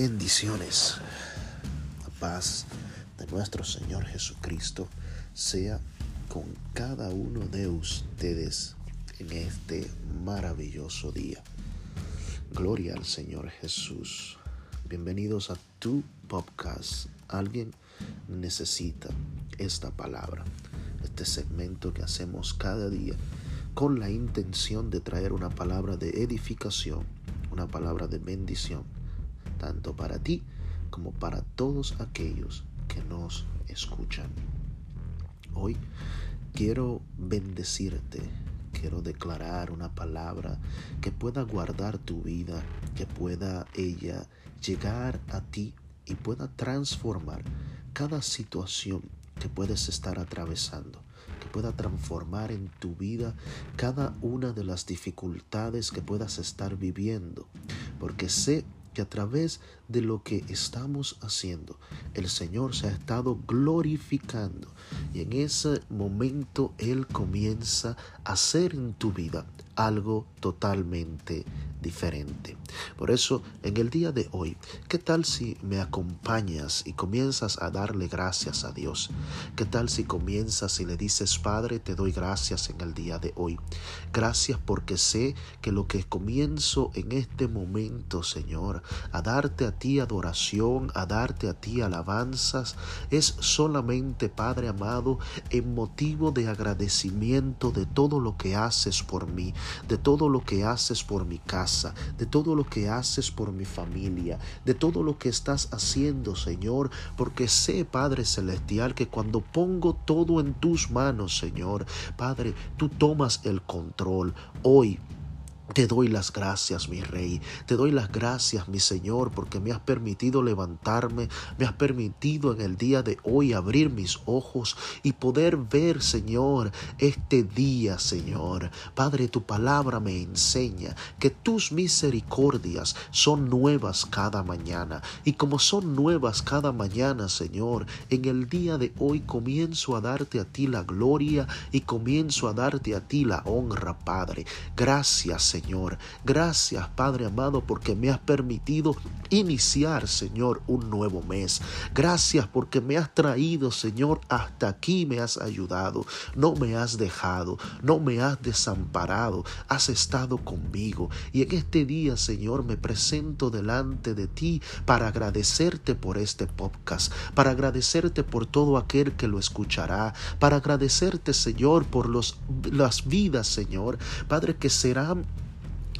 Bendiciones. La paz de nuestro Señor Jesucristo sea con cada uno de ustedes en este maravilloso día. Gloria al Señor Jesús. Bienvenidos a tu podcast. Alguien necesita esta palabra, este segmento que hacemos cada día con la intención de traer una palabra de edificación, una palabra de bendición, tanto para ti como para todos aquellos que nos escuchan. Hoy quiero bendecirte, quiero declarar una palabra que pueda guardar tu vida, que pueda ella llegar a ti y pueda transformar cada situación que puedes estar atravesando que pueda transformar en tu vida cada una de las dificultades que puedas estar viviendo. Porque sé que a través de lo que estamos haciendo, el Señor se ha estado glorificando. Y en ese momento Él comienza a hacer en tu vida algo totalmente diferente. Por eso, en el día de hoy, ¿qué tal si me acompañas y comienzas a darle gracias a Dios? ¿Qué tal si comienzas y le dices, Padre, te doy gracias en el día de hoy? Gracias porque sé que lo que comienzo en este momento, Señor, a darte a ti adoración, a darte a ti alabanzas, es solamente, Padre amado, en motivo de agradecimiento de todo lo que haces por mí, de todo lo que haces por mi casa, de todo lo que haces por mi familia, de todo lo que estás haciendo, Señor, porque sé, Padre Celestial, que cuando pongo todo en tus manos, Señor, Padre, tú tomas el control. Hoy te doy las gracias, mi Rey. Te doy las gracias, mi Señor, porque me has permitido levantarme, me has permitido en el día de hoy abrir mis ojos y poder ver, Señor, este día, Señor. Padre, tu palabra me enseña que tus misericordias son nuevas cada mañana. Y como son nuevas cada mañana, Señor, en el día de hoy comienzo a darte a ti la gloria y comienzo a darte a ti la honra, Padre. Gracias, Señor Señor. Gracias, Padre amado, porque me has permitido iniciar, Señor, un nuevo mes. Gracias porque me has traído, Señor, hasta aquí me has ayudado. No me has dejado, no me has desamparado. Has estado conmigo. Y en este día, Señor, me presento delante de ti para agradecerte por este podcast, para agradecerte por todo aquel que lo escuchará, para agradecerte, Señor, por los, las vidas, Señor, Padre, que serán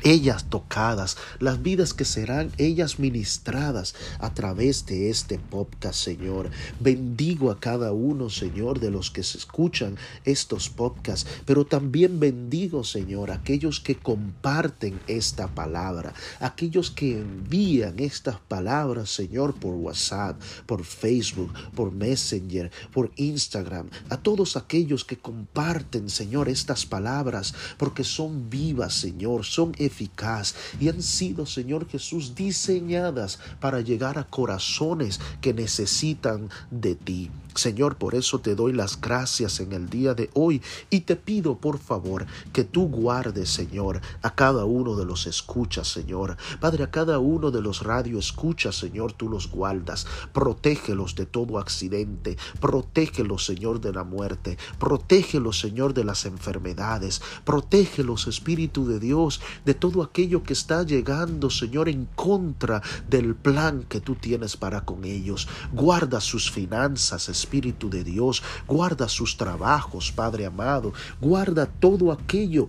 ellas tocadas, las vidas que serán ellas ministradas a través de este podcast, Señor. Bendigo a cada uno, Señor, de los que se escuchan estos podcasts, pero también bendigo, Señor, a aquellos que comparten esta palabra, aquellos que envían estas palabras, Señor, por WhatsApp, por Facebook, por Messenger, por Instagram, a todos aquellos que comparten, Señor, estas palabras, porque son vivas, Señor, son eficaz y han sido, Señor Jesús, diseñadas para llegar a corazones que necesitan de ti. Señor, por eso te doy las gracias en el día de hoy y te pido, por favor, que tú guardes, Señor, a cada uno de los escuchas, Señor. Padre, a cada uno de los radio escuchas, Señor, tú los guardas. Protégelos de todo accidente. Protégelos, Señor, de la muerte. Protégelos, Señor, de las enfermedades. Protégelos, Espíritu de Dios, de todo aquello que está llegando, Señor, en contra del plan que tú tienes para con ellos. Guarda sus finanzas, Espíritu de Dios, guarda sus trabajos, Padre amado, guarda todo aquello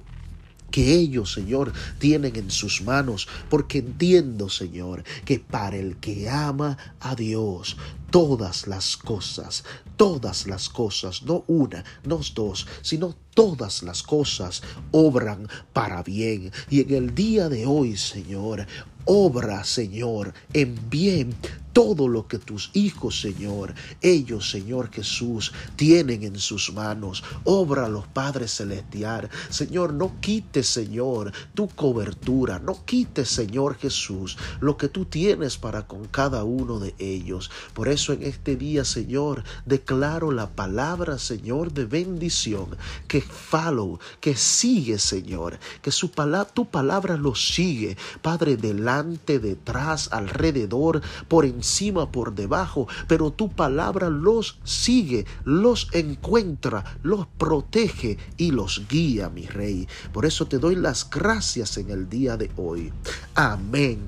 que ellos, Señor, tienen en sus manos, porque entiendo, Señor, que para el que ama a Dios, todas las cosas, todas las cosas, no una, no dos, sino todas las cosas obran para bien. Y en el día de hoy, Señor, obra, Señor, en bien todo lo que tus hijos, Señor, ellos, Señor Jesús, tienen en sus manos. Obra los Padres Celestial. Señor, no quites, Señor, tu cobertura. No quites, Señor Jesús, lo que tú tienes para con cada uno de ellos. Por eso en este día, Señor, declaro la palabra, Señor, de bendición, que follow, que sigue, Señor, que su tu palabra lo sigue, Padre, delante, detrás, alrededor, por encima, por debajo, pero tu palabra los sigue, los encuentra, los protege y los guía, mi Rey. Por eso te doy las gracias en el día de hoy. Amén.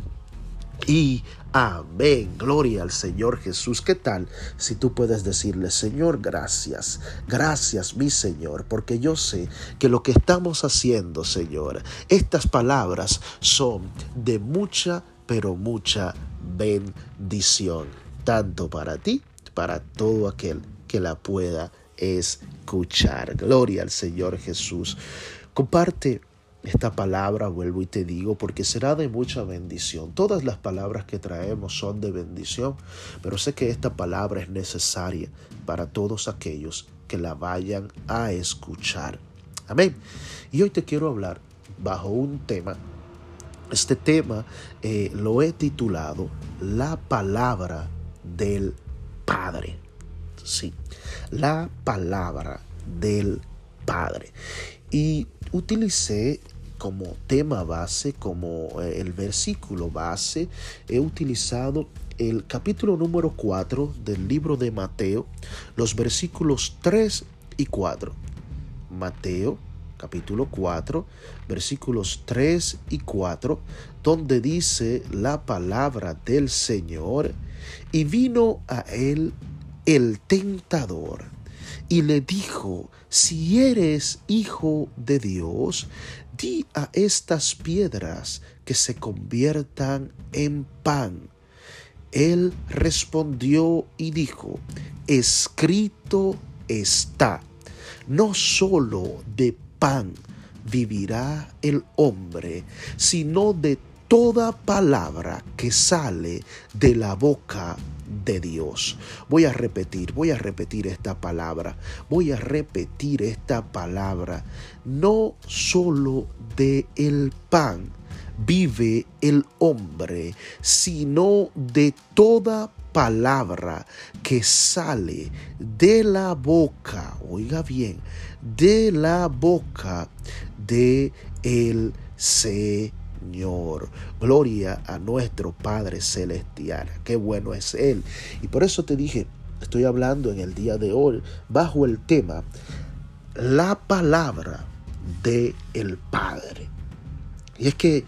Y amén. Gloria al Señor Jesús. ¿Qué tal si tú puedes decirle, Señor, gracias, gracias mi Señor, porque yo sé que lo que estamos haciendo, Señor, estas palabras son de mucha, pero mucha bendición, tanto para ti, para todo aquel que la pueda escuchar. Gloria al Señor Jesús. Comparte esta palabra, vuelvo y te digo, porque será de mucha bendición. Todas las palabras que traemos son de bendición, pero sé que esta palabra es necesaria para todos aquellos que la vayan a escuchar. Amén. Y hoy te quiero hablar bajo un tema. Este tema eh, lo he titulado La palabra del Padre. Sí, la palabra del Padre. Y utilicé como tema base, como eh, el versículo base, he utilizado el capítulo número 4 del libro de Mateo, los versículos 3 y 4. Mateo capítulo 4, versículos 3 y 4, donde dice la palabra del Señor, y vino a él el tentador y le dijo, si eres hijo de Dios, di a estas piedras que se conviertan en pan. Él respondió y dijo, escrito está, no solo de pan vivirá el hombre, sino de toda palabra que sale de la boca de Dios. Voy a repetir, voy a repetir esta palabra, voy a repetir esta palabra. No solo de el pan vive el hombre, sino de toda palabra que sale de la boca, oiga bien, de la boca de el Señor. Gloria a nuestro Padre Celestial. Qué bueno es Él. Y por eso te dije, estoy hablando en el día de hoy bajo el tema la palabra de el Padre. Y es que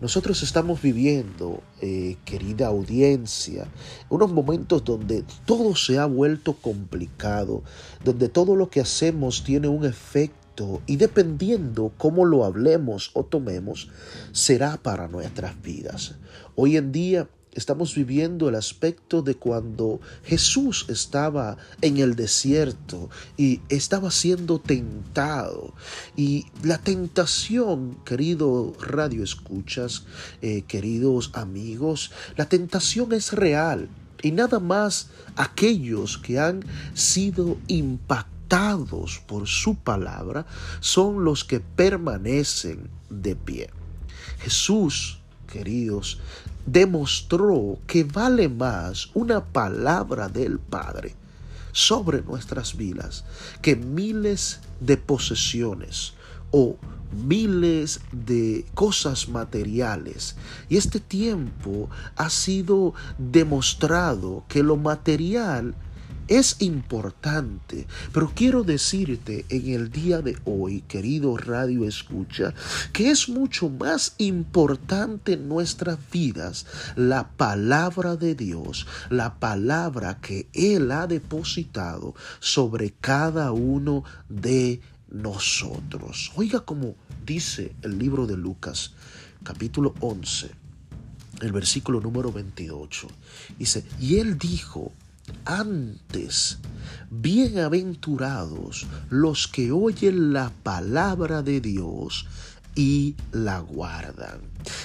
nosotros estamos viviendo, eh, querida audiencia, unos momentos donde todo se ha vuelto complicado, donde todo lo que hacemos tiene un efecto y dependiendo cómo lo hablemos o tomemos, será para nuestras vidas. Hoy en día estamos viviendo el aspecto de cuando Jesús estaba en el desierto y estaba siendo tentado. Y la tentación, querido radio escuchas, eh, queridos amigos, la tentación es real. Y nada más aquellos que han sido impactados por su palabra son los que permanecen de pie. Jesús, queridos, demostró que vale más una palabra del Padre sobre nuestras vidas que miles de posesiones o miles de cosas materiales. Y este tiempo ha sido demostrado que lo material es importante, pero quiero decirte en el día de hoy, querido radio escucha, que es mucho más importante en nuestras vidas la palabra de Dios, la palabra que Él ha depositado sobre cada uno de nosotros. Oiga como dice el libro de Lucas, capítulo 11, el versículo número 28. Dice, y Él dijo, antes, bienaventurados los que oyen la palabra de Dios y la guardan.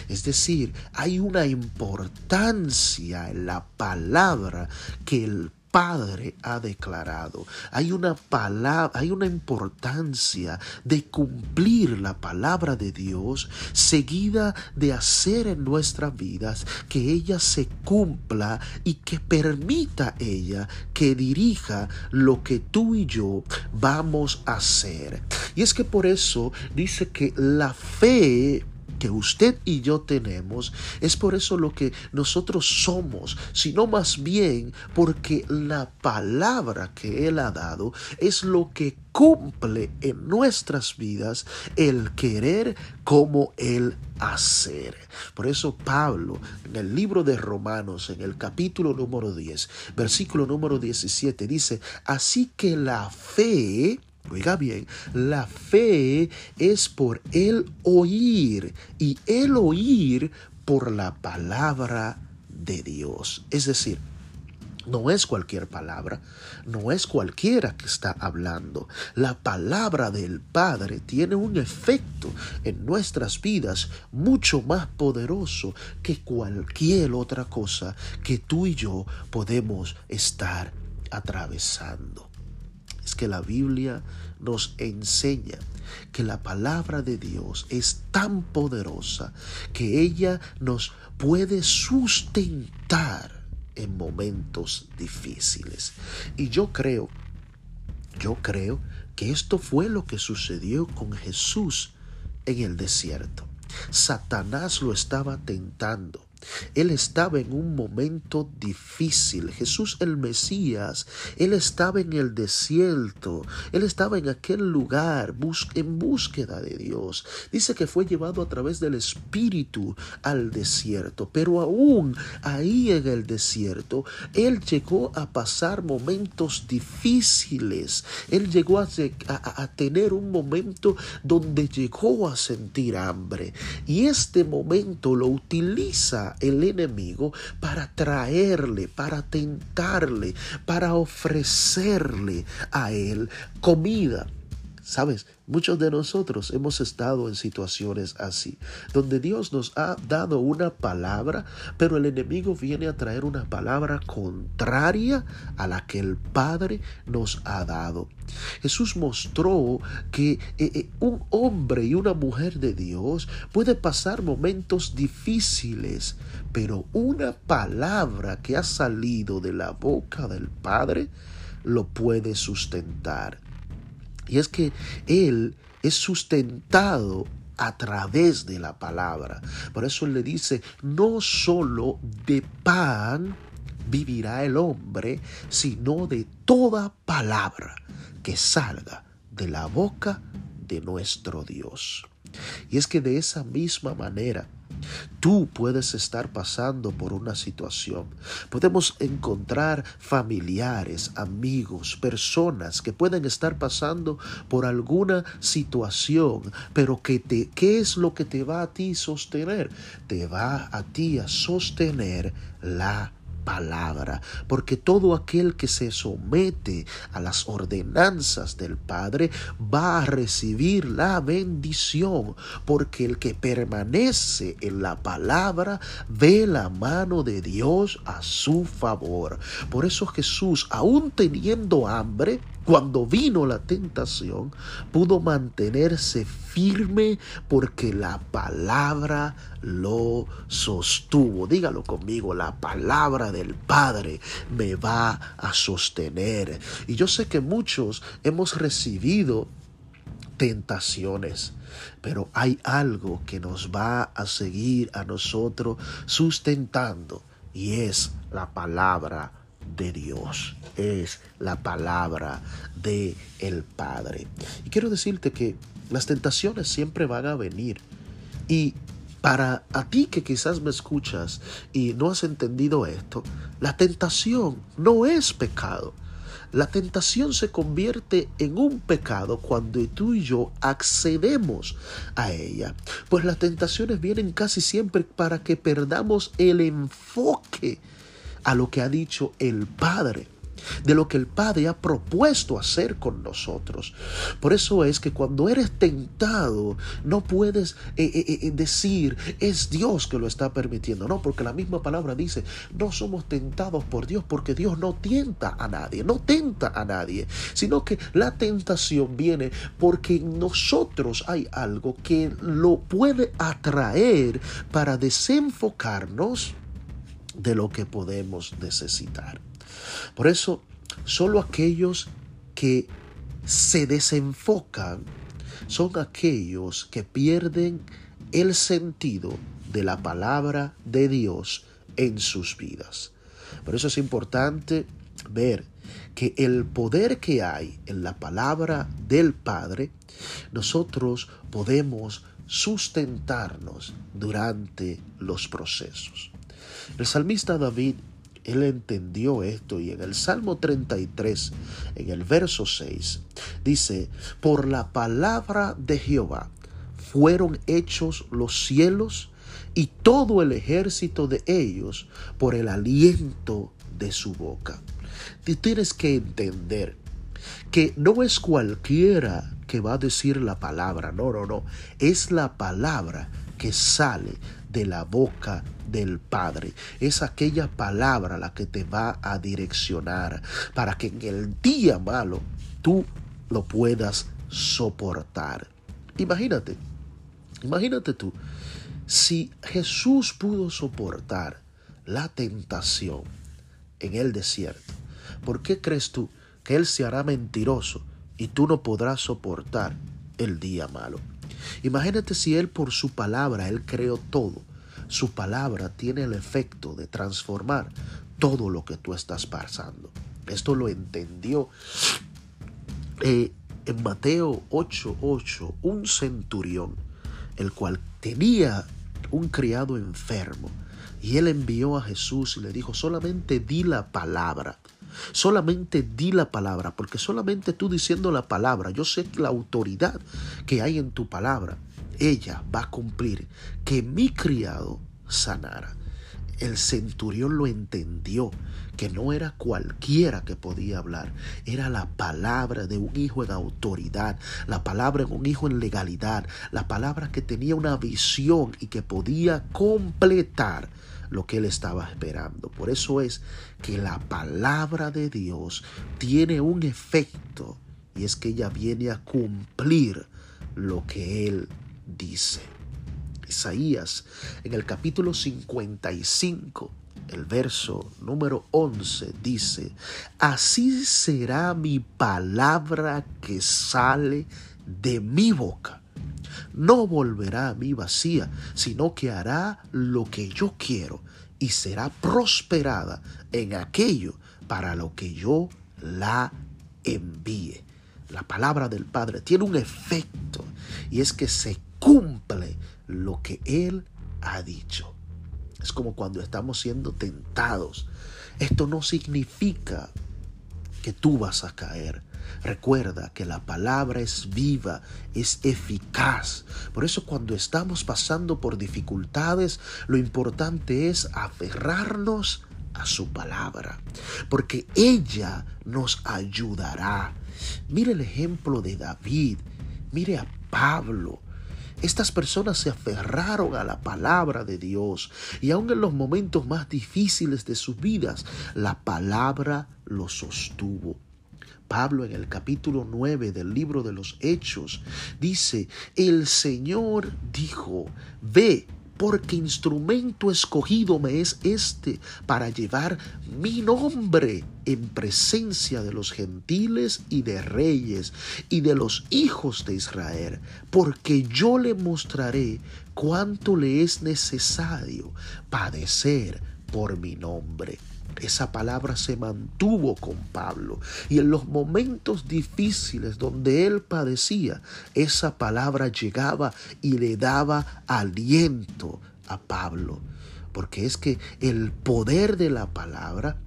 Es decir, hay una importancia en la palabra que el Padre ha declarado. Hay una palabra, hay una importancia de cumplir la palabra de Dios seguida de hacer en nuestras vidas que ella se cumpla y que permita ella que dirija lo que tú y yo vamos a hacer. Y es que por eso dice que la fe que usted y yo tenemos, es por eso lo que nosotros somos, sino más bien porque la palabra que Él ha dado es lo que cumple en nuestras vidas el querer como el hacer. Por eso Pablo en el libro de Romanos, en el capítulo número 10, versículo número 17, dice, así que la fe, Oiga bien, la fe es por el oír y el oír por la palabra de Dios. Es decir, no es cualquier palabra, no es cualquiera que está hablando. La palabra del Padre tiene un efecto en nuestras vidas mucho más poderoso que cualquier otra cosa que tú y yo podemos estar atravesando es que la Biblia nos enseña que la palabra de Dios es tan poderosa que ella nos puede sustentar en momentos difíciles. Y yo creo, yo creo que esto fue lo que sucedió con Jesús en el desierto. Satanás lo estaba tentando él estaba en un momento difícil. Jesús el Mesías, Él estaba en el desierto. Él estaba en aquel lugar en búsqueda de Dios. Dice que fue llevado a través del Espíritu al desierto. Pero aún ahí en el desierto, Él llegó a pasar momentos difíciles. Él llegó a, tener un momento donde llegó a sentir hambre. Y este momento lo utiliza el enemigo para traerle, para tentarle, para ofrecerle a él comida. Sabes, muchos de nosotros hemos estado en situaciones así, donde Dios nos ha dado una palabra, pero el enemigo viene a traer una palabra contraria a la que el Padre nos ha dado. Jesús mostró que eh, eh, un hombre y una mujer de Dios puede pasar momentos difíciles, pero una palabra que ha salido de la boca del Padre lo puede sustentar. Y es que Él es sustentado a través de la palabra. Por eso le dice, no solo de pan vivirá el hombre, sino de toda palabra que salga de la boca de nuestro Dios. Y es que de esa misma manera, Tú puedes estar pasando por una situación. Podemos encontrar familiares, amigos, personas que pueden estar pasando por alguna situación, pero que te, ¿qué es lo que te va a ti sostener? Te va a ti a sostener la palabra, porque todo aquel que se somete a las ordenanzas del Padre va a recibir la bendición, porque el que permanece en la palabra ve la mano de Dios a su favor. Por eso Jesús, aún teniendo hambre, cuando vino la tentación, pudo mantenerse firme porque la palabra lo sostuvo. Dígalo conmigo, la palabra del Padre me va a sostener. Y yo sé que muchos hemos recibido tentaciones, pero hay algo que nos va a seguir a nosotros sustentando y es la palabra de Dios, es la palabra de el Padre. Y quiero decirte que las tentaciones siempre van a venir y para a ti que quizás me escuchas y no has entendido esto, la tentación no es pecado. La tentación se convierte en un pecado cuando tú y yo accedemos a ella. Pues las tentaciones vienen casi siempre para que perdamos el enfoque a lo que ha dicho el Padre. De lo que el Padre ha propuesto hacer con nosotros. Por eso es que cuando eres tentado, no puedes eh, eh, eh, decir, es Dios que lo está permitiendo. No, porque la misma palabra dice, no somos tentados por Dios, porque Dios no tienta a nadie, no tenta a nadie, sino que la tentación viene porque en nosotros hay algo que lo puede atraer para desenfocarnos de lo que podemos necesitar. Por eso, solo aquellos que se desenfocan son aquellos que pierden el sentido de la palabra de Dios en sus vidas. Por eso es importante ver que el poder que hay en la palabra del Padre, nosotros podemos sustentarnos durante los procesos. El salmista David, él entendió esto y en el Salmo 33, en el verso 6, dice, por la palabra de Jehová fueron hechos los cielos y todo el ejército de ellos por el aliento de su boca. Tienes que entender que no es cualquiera que va a decir la palabra, no, no, no, es la palabra que sale de la boca del Padre. Es aquella palabra la que te va a direccionar para que en el día malo tú lo puedas soportar. Imagínate, imagínate tú, si Jesús pudo soportar la tentación en el desierto, ¿por qué crees tú que Él se hará mentiroso y tú no podrás soportar el día malo? Imagínate si Él por su palabra, Él creó todo. Su palabra tiene el efecto de transformar todo lo que tú estás pasando. Esto lo entendió eh, en Mateo 8:8, un centurión, el cual tenía un criado enfermo, y él envió a Jesús y le dijo, solamente di la palabra Solamente di la palabra, porque solamente tú diciendo la palabra, yo sé que la autoridad que hay en tu palabra, ella va a cumplir que mi criado sanara. El centurión lo entendió, que no era cualquiera que podía hablar, era la palabra de un hijo en autoridad, la palabra de un hijo en legalidad, la palabra que tenía una visión y que podía completar lo que él estaba esperando. Por eso es que la palabra de Dios tiene un efecto y es que ella viene a cumplir lo que él dice. Isaías en el capítulo 55, el verso número 11 dice, así será mi palabra que sale de mi boca no volverá a mí vacía, sino que hará lo que yo quiero y será prosperada en aquello para lo que yo la envíe. La palabra del Padre tiene un efecto y es que se cumple lo que Él ha dicho. Es como cuando estamos siendo tentados. Esto no significa que tú vas a caer. Recuerda que la palabra es viva, es eficaz. Por eso cuando estamos pasando por dificultades, lo importante es aferrarnos a su palabra, porque ella nos ayudará. Mire el ejemplo de David, mire a Pablo. Estas personas se aferraron a la palabra de Dios y aun en los momentos más difíciles de sus vidas, la palabra los sostuvo. Pablo en el capítulo 9 del libro de los Hechos dice, el Señor dijo, ve, porque instrumento escogido me es este para llevar mi nombre en presencia de los gentiles y de reyes y de los hijos de Israel, porque yo le mostraré cuánto le es necesario padecer por mi nombre. Esa palabra se mantuvo con Pablo y en los momentos difíciles donde él padecía, esa palabra llegaba y le daba aliento a Pablo. Porque es que el poder de la palabra,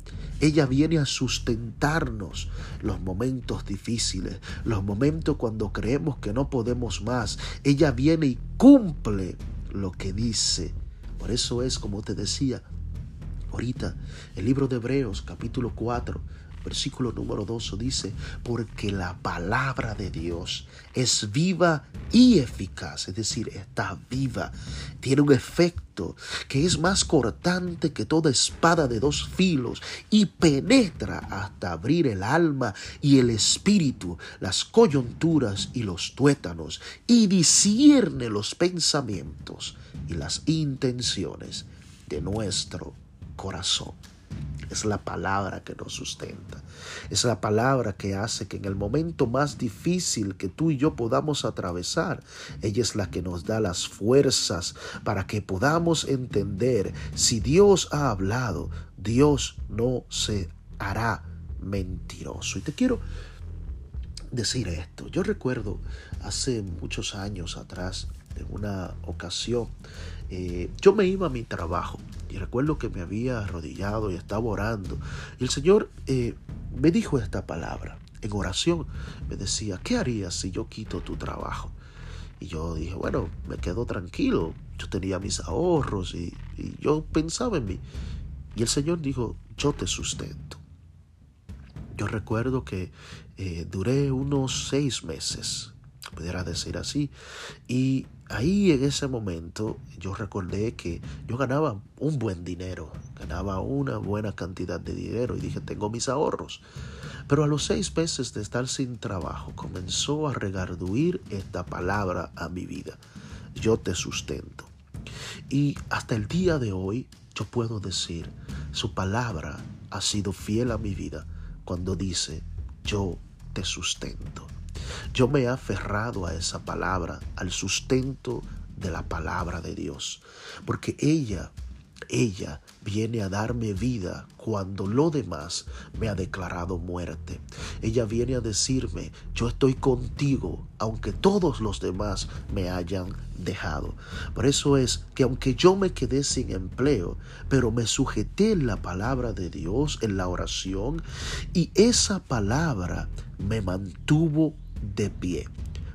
ella viene a sustentarnos los momentos difíciles, los momentos cuando creemos que no podemos más. Ella viene y cumple lo que dice. Por eso es, como te decía, El libro de Hebreos capítulo 4, versículo número 2 dice, porque la palabra de Dios es viva y eficaz, es decir, está viva, tiene un efecto que es más cortante que toda espada de dos filos y penetra hasta abrir el alma y el espíritu, las coyunturas y los tuétanos, y discierne los pensamientos y las intenciones de nuestro corazón. Es la palabra que nos sustenta. Es la palabra que hace que en el momento más difícil que tú y yo podamos atravesar, ella es la que nos da las fuerzas para que podamos entender si Dios ha hablado, Dios no se hará mentiroso. Y te quiero decir esto. Yo recuerdo hace muchos años atrás, en una ocasión, eh, yo me iba a mi trabajo y recuerdo que me había arrodillado y estaba orando. Y el Señor eh, me dijo esta palabra en oración. Me decía, ¿qué harías si yo quito tu trabajo? Y yo dije, bueno, me quedo tranquilo. Yo tenía mis ahorros y, yo pensaba en mí. Y el Señor dijo, yo te sustento. Yo recuerdo que eh, duré unos seis meses, pudiera decir así, y ahí en ese momento yo recordé que yo ganaba un buen dinero, ganaba una buena cantidad de dinero y dije, tengo mis ahorros. Pero a los seis meses de estar sin trabajo comenzó a regarduir esta palabra a mi vida. Yo te sustento. Y hasta el día de hoy yo puedo decir, su palabra ha sido fiel a mi vida cuando dice, yo te sustento. Yo me he aferrado a esa palabra, al sustento de la palabra de Dios, porque ella, ella viene a darme vida cuando lo demás me ha declarado muerte. Ella viene a decirme, yo estoy contigo, aunque todos los demás me hayan dejado. Por eso es que aunque yo me quedé sin empleo, pero me sujeté en la palabra de Dios, en la oración, y esa palabra me mantuvo de pie.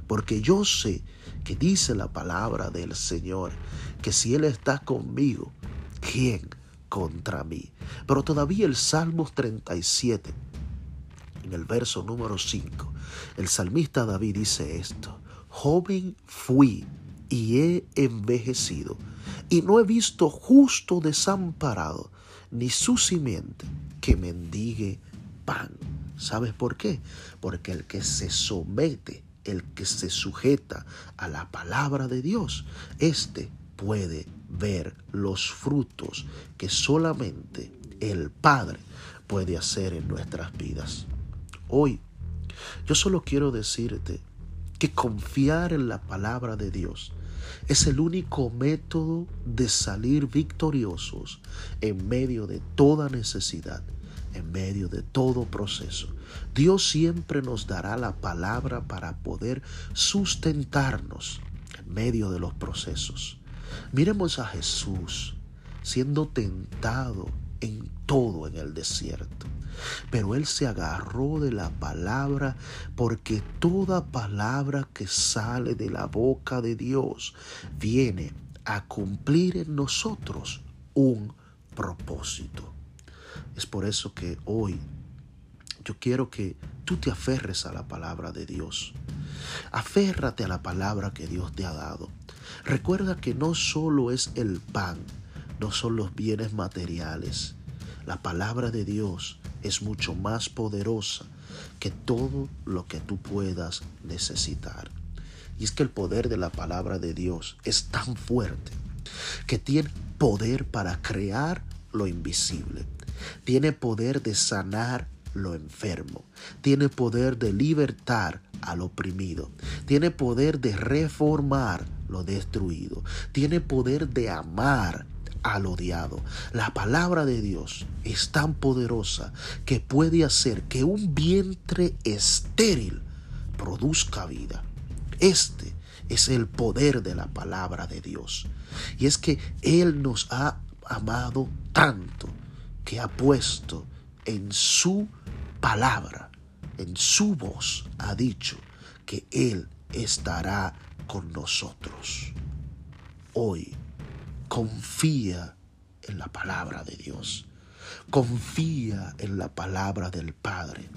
Porque yo sé que dice la palabra del Señor, que si Él está conmigo, ¿quién contra mí? Pero todavía el Salmos 37, en el verso número 5, el salmista David dice esto, joven fui y he envejecido, y no he visto justo desamparado, ni su simiente que mendigue pan. ¿Sabes por qué? Porque el que se somete, el que se sujeta a la palabra de Dios, éste puede ver los frutos que solamente el Padre puede hacer en nuestras vidas. Hoy, yo solo quiero decirte que confiar en la palabra de Dios es el único método de salir victoriosos en medio de toda necesidad en medio de todo proceso. Dios siempre nos dará la palabra para poder sustentarnos en medio de los procesos. Miremos a Jesús siendo tentado en todo en el desierto. Pero él se agarró de la palabra porque toda palabra que sale de la boca de Dios viene a cumplir en nosotros un propósito. Es por eso que hoy yo quiero que tú te aferres a la palabra de Dios. Aférrate a la palabra que Dios te ha dado. Recuerda que no solo es el pan, no son los bienes materiales. La palabra de Dios es mucho más poderosa que todo lo que tú puedas necesitar. Y es que el poder de la palabra de Dios es tan fuerte que tiene poder para crear lo invisible. Tiene poder de sanar lo enfermo. Tiene poder de libertar al oprimido. Tiene poder de reformar lo destruido. Tiene poder de amar al odiado. La palabra de Dios es tan poderosa que puede hacer que un vientre estéril produzca vida. Este es el poder de la palabra de Dios. Y es que Él nos ha amado tanto que ha puesto en su palabra, en su voz, ha dicho que Él estará con nosotros. Hoy confía en la palabra de Dios. Confía en la palabra del Padre.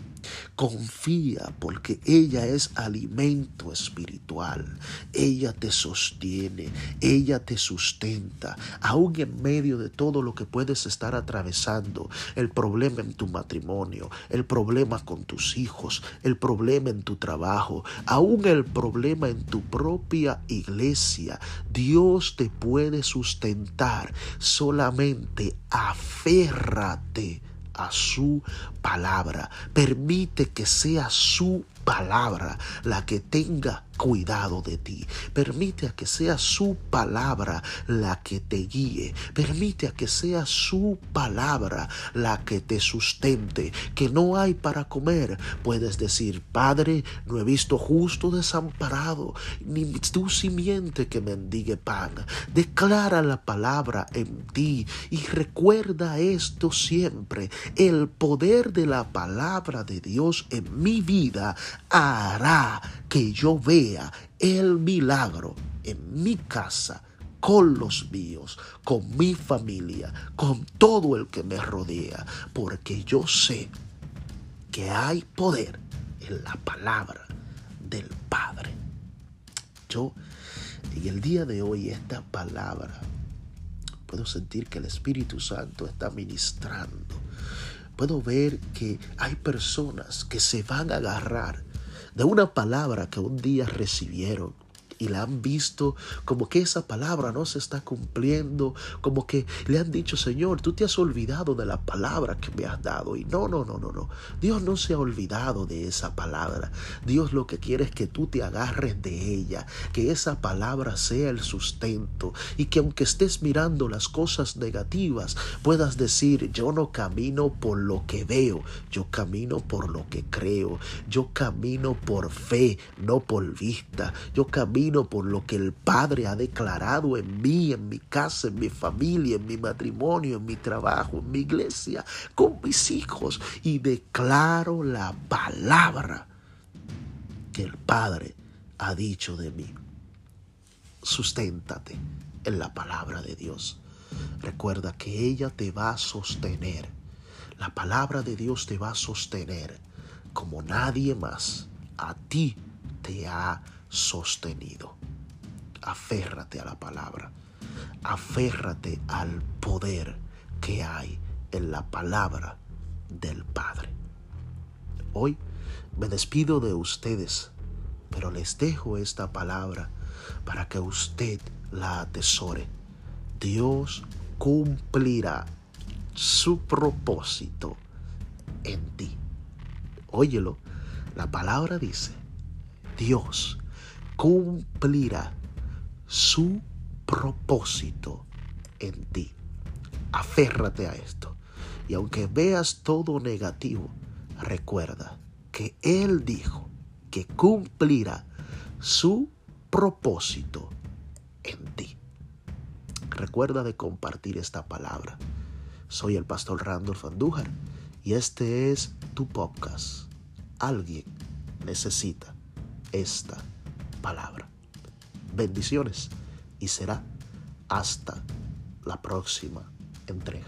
Confía porque ella es alimento espiritual. Ella te sostiene, ella te sustenta, aún en medio de todo lo que puedes estar atravesando, el problema en tu matrimonio, el problema con tus hijos, el problema en tu trabajo, aún el problema en tu propia iglesia. Dios te puede sustentar. Solamente aférrate a su palabra. Permite que sea su palabra la que tenga cuidado de ti. Permite a que sea su palabra la que te guíe. Permite a que sea su palabra la que te sustente. Que no hay para comer. Puedes decir, Padre, no he visto justo desamparado, ni tu simiente que mendigue pan. Declara la palabra en ti y recuerda esto siempre. El poder de la palabra de Dios en mi vida hará que yo vea el milagro en mi casa, con los míos, con mi familia, con todo el que me rodea, porque yo sé que hay poder en la palabra del Padre. Yo, en el día de hoy, esta palabra, puedo sentir que el Espíritu Santo está ministrando. Puedo ver que hay personas que se van a agarrar de una palabra que un día recibieron y la han visto como que esa palabra no se está cumpliendo, como que le han dicho, Señor, tú te has olvidado de la palabra que me has dado. Y no, no, no, no, no. Dios no se ha olvidado de esa palabra. Dios lo que quiere es que tú te agarres de ella, que esa palabra sea el sustento y que aunque estés mirando las cosas negativas, puedas decir, yo no camino por lo que veo, yo camino por lo que creo, yo camino por fe, no por vista, yo por lo que el Padre ha declarado en mí, en mi casa, en mi familia, en mi matrimonio, en mi trabajo, en mi iglesia, con mis hijos. Y declaro la palabra que el Padre ha dicho de mí. Susténtate en la palabra de Dios. Recuerda que ella te va a sostener. La palabra de Dios te va a sostener como nadie más. A ti te ha sostenido. Aférrate a la palabra. Aférrate al poder que hay en la palabra del Padre. Hoy me despido de ustedes, pero les dejo esta palabra para que usted la atesore. Dios cumplirá su propósito en ti. Óyelo, la palabra dice, Dios cumplirá su propósito en ti. Aférrate a esto. Y aunque veas todo negativo, recuerda que Él dijo que cumplirá su propósito en ti. Recuerda de compartir esta palabra. Soy el pastor Randolph Andújar y este es tu podcast. Alguien necesita esta palabra. Bendiciones y será hasta la próxima entrega.